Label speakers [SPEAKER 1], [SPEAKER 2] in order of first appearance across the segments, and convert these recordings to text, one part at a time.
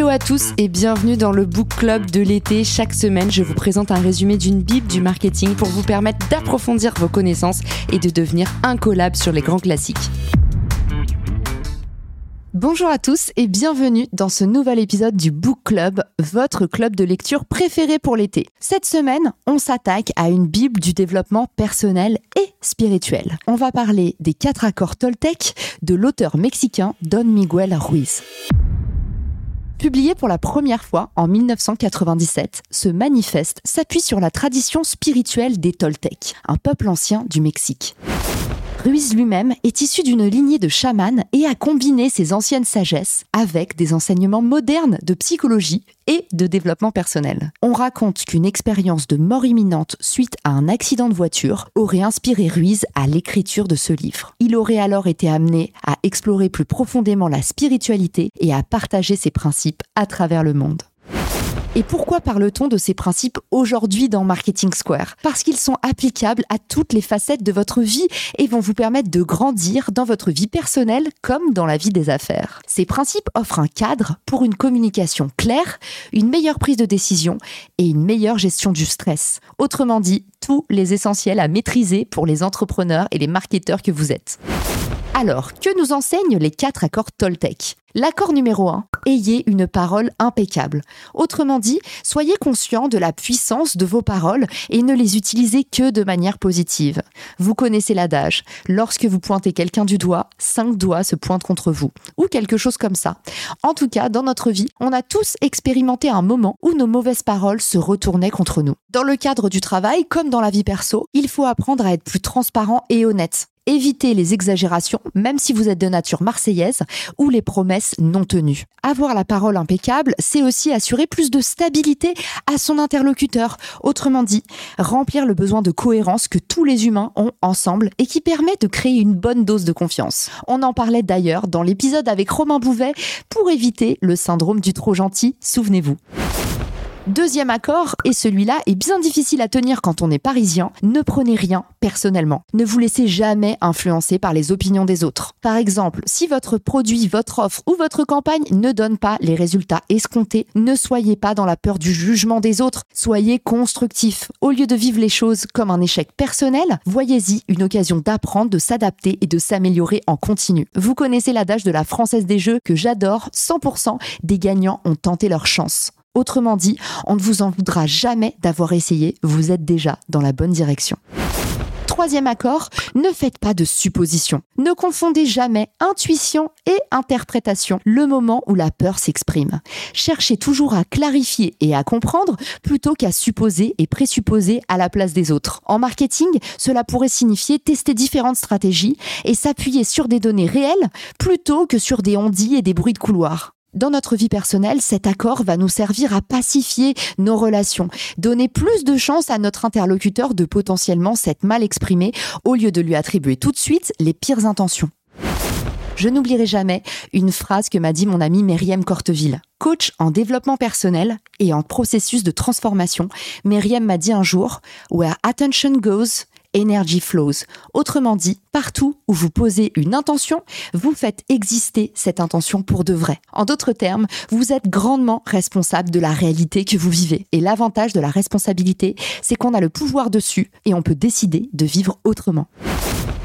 [SPEAKER 1] Hello à tous et bienvenue dans le Book Club de l'été. Chaque semaine, je vous présente un résumé d'une bible du marketing pour vous permettre d'approfondir vos connaissances et de devenir un collab sur les grands classiques. Bonjour à tous et bienvenue dans ce nouvel épisode du Book Club, votre club de lecture préféré pour l'été. Cette semaine, on s'attaque à une bible du développement personnel et spirituel. On va parler des quatre accords Toltec de l'auteur mexicain Don Miguel Ruiz. Publié pour la première fois en 1997, ce manifeste s'appuie sur la tradition spirituelle des Toltecs, un peuple ancien du Mexique. Ruiz lui-même est issu d'une lignée de chamans et a combiné ses anciennes sagesses avec des enseignements modernes de psychologie et de développement personnel. On raconte qu'une expérience de mort imminente suite à un accident de voiture aurait inspiré Ruiz à l'écriture de ce livre. Il aurait alors été amené à explorer plus profondément la spiritualité et à partager ses principes à travers le monde. Et pourquoi parle-t-on de ces principes aujourd'hui dans Marketing Square? Parce qu'ils sont applicables à toutes les facettes de votre vie et vont vous permettre de grandir dans votre vie personnelle comme dans la vie des affaires. Ces principes offrent un cadre pour une communication claire, une meilleure prise de décision et une meilleure gestion du stress. Autrement dit, tous les essentiels à maîtriser pour les entrepreneurs et les marketeurs que vous êtes. Alors, que nous enseignent les quatre accords Toltec? L'accord numéro 1, ayez une parole impeccable. Autrement dit, soyez conscient de la puissance de vos paroles et ne les utilisez que de manière positive. Vous connaissez l'adage, lorsque vous pointez quelqu'un du doigt, cinq doigts se pointent contre vous, ou quelque chose comme ça. En tout cas, dans notre vie, on a tous expérimenté un moment où nos mauvaises paroles se retournaient contre nous. Dans le cadre du travail, comme dans la vie perso, il faut apprendre à être plus transparent et honnête. Évitez les exagérations, même si vous êtes de nature marseillaise, ou les promesses non tenues. Avoir la parole impeccable, c'est aussi assurer plus de stabilité à son interlocuteur. Autrement dit, remplir le besoin de cohérence que tous les humains ont ensemble et qui permet de créer une bonne dose de confiance. On en parlait d'ailleurs dans l'épisode avec Romain Bouvet pour éviter le syndrome du trop gentil, souvenez-vous. Deuxième accord, et celui-là est bien difficile à tenir quand on est parisien, ne prenez rien personnellement. Ne vous laissez jamais influencer par les opinions des autres. Par exemple, si votre produit, votre offre ou votre campagne ne donne pas les résultats escomptés, ne soyez pas dans la peur du jugement des autres, soyez constructif. Au lieu de vivre les choses comme un échec personnel, voyez-y une occasion d'apprendre, de s'adapter et de s'améliorer en continu. Vous connaissez l'adage de la Française des Jeux que j'adore, 100% des gagnants ont tenté leur chance. Autrement dit, on ne vous en voudra jamais d'avoir essayé, vous êtes déjà dans la bonne direction. Troisième accord, ne faites pas de suppositions. Ne confondez jamais intuition et interprétation, le moment où la peur s'exprime. Cherchez toujours à clarifier et à comprendre plutôt qu'à supposer et présupposer à la place des autres. En marketing, cela pourrait signifier tester différentes stratégies et s'appuyer sur des données réelles plutôt que sur des ondits et des bruits de couloir. Dans notre vie personnelle, cet accord va nous servir à pacifier nos relations, donner plus de chance à notre interlocuteur de potentiellement s'être mal exprimé au lieu de lui attribuer tout de suite les pires intentions. Je n'oublierai jamais une phrase que m'a dit mon ami Myriam Corteville. Coach en développement personnel et en processus de transformation, Myriam m'a dit un jour Where attention goes, energy flows. Autrement dit, partout où vous posez une intention, vous faites exister cette intention pour de vrai. En d'autres termes, vous êtes grandement responsable de la réalité que vous vivez. Et l'avantage de la responsabilité, c'est qu'on a le pouvoir dessus et on peut décider de vivre autrement.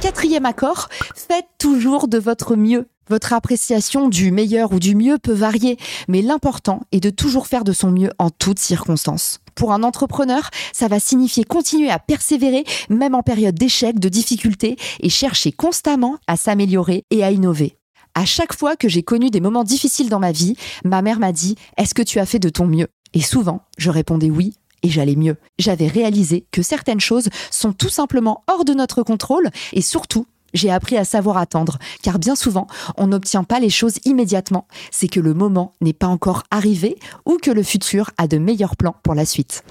[SPEAKER 1] Quatrième accord, faites toujours de votre mieux. Votre appréciation du meilleur ou du mieux peut varier, mais l'important est de toujours faire de son mieux en toutes circonstances. Pour un entrepreneur, ça va signifier continuer à persévérer, même en période d'échec, de difficultés, et chercher constamment à s'améliorer et à innover. À chaque fois que j'ai connu des moments difficiles dans ma vie, ma mère m'a dit Est-ce que tu as fait de ton mieux? Et souvent, je répondais oui et j'allais mieux. J'avais réalisé que certaines choses sont tout simplement hors de notre contrôle et surtout j'ai appris à savoir attendre, car bien souvent, on n'obtient pas les choses immédiatement. C'est que le moment n'est pas encore arrivé ou que le futur a de meilleurs plans pour la suite.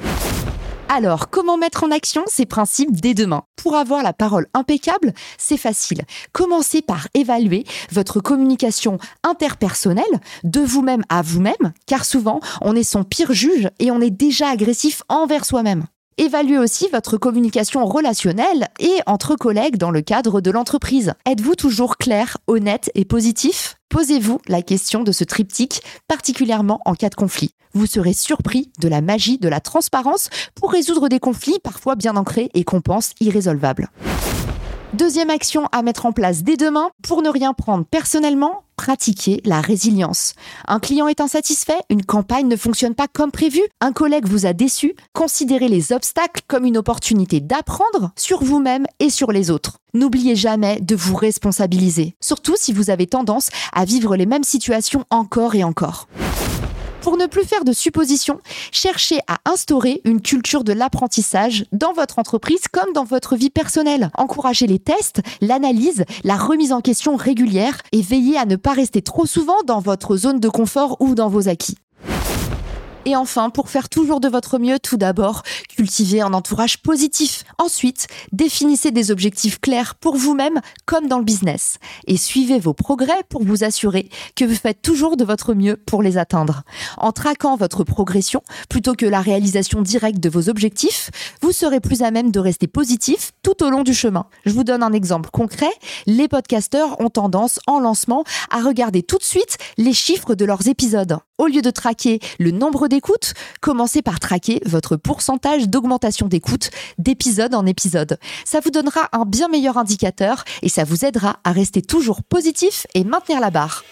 [SPEAKER 1] Alors, comment mettre en action ces principes dès demain? Pour avoir la parole impeccable, c'est facile. Commencez par évaluer votre communication interpersonnelle de vous-même à vous-même, car souvent, on est son pire juge et on est déjà agressif envers soi-même. Évaluez aussi votre communication relationnelle et entre collègues dans le cadre de l'entreprise. Êtes-vous toujours clair, honnête et positif? Posez-vous la question de ce triptyque, particulièrement en cas de conflit. Vous serez surpris de la magie de la transparence pour résoudre des conflits parfois bien ancrés et qu'on pense irrésolvables. Deuxième action à mettre en place dès demain, pour ne rien prendre personnellement, pratiquer la résilience. Un client est insatisfait, une campagne ne fonctionne pas comme prévu, un collègue vous a déçu, considérez les obstacles comme une opportunité d'apprendre sur vous-même et sur les autres. N'oubliez jamais de vous responsabiliser, surtout si vous avez tendance à vivre les mêmes situations encore et encore. Pour ne plus faire de suppositions, cherchez à instaurer une culture de l'apprentissage dans votre entreprise comme dans votre vie personnelle. Encouragez les tests, l'analyse, la remise en question régulière et veillez à ne pas rester trop souvent dans votre zone de confort ou dans vos acquis. Et enfin, pour faire toujours de votre mieux, tout d'abord, cultivez un entourage positif. Ensuite, définissez des objectifs clairs pour vous-même comme dans le business. Et suivez vos progrès pour vous assurer que vous faites toujours de votre mieux pour les atteindre. En traquant votre progression plutôt que la réalisation directe de vos objectifs, vous serez plus à même de rester positif tout au long du chemin. Je vous donne un exemple concret. Les podcasteurs ont tendance en lancement à regarder tout de suite les chiffres de leurs épisodes. Au lieu de traquer le nombre d'écoutes, commencez par traquer votre pourcentage d'augmentation d'écoute d'épisode en épisode. Ça vous donnera un bien meilleur indicateur et ça vous aidera à rester toujours positif et maintenir la barre.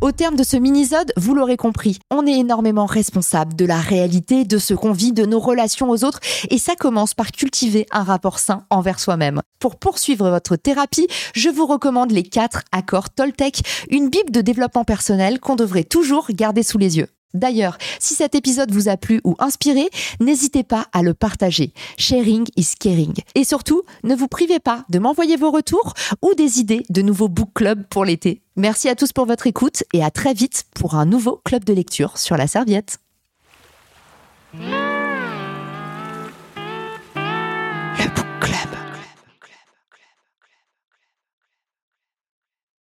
[SPEAKER 1] Au terme de ce mini-sode, vous l'aurez compris, on est énormément responsable de la réalité, de ce qu'on vit, de nos relations aux autres, et ça commence par cultiver un rapport sain envers soi-même. Pour poursuivre votre thérapie, je vous recommande les 4 accords Toltec, une bible de développement personnel qu'on devrait toujours garder sous les yeux. D'ailleurs, si cet épisode vous a plu ou inspiré, n'hésitez pas à le partager. Sharing is caring. Et surtout, ne vous privez pas de m'envoyer vos retours ou des idées de nouveaux book clubs pour l'été. Merci à tous pour votre écoute et à très vite pour un nouveau club de lecture sur la serviette.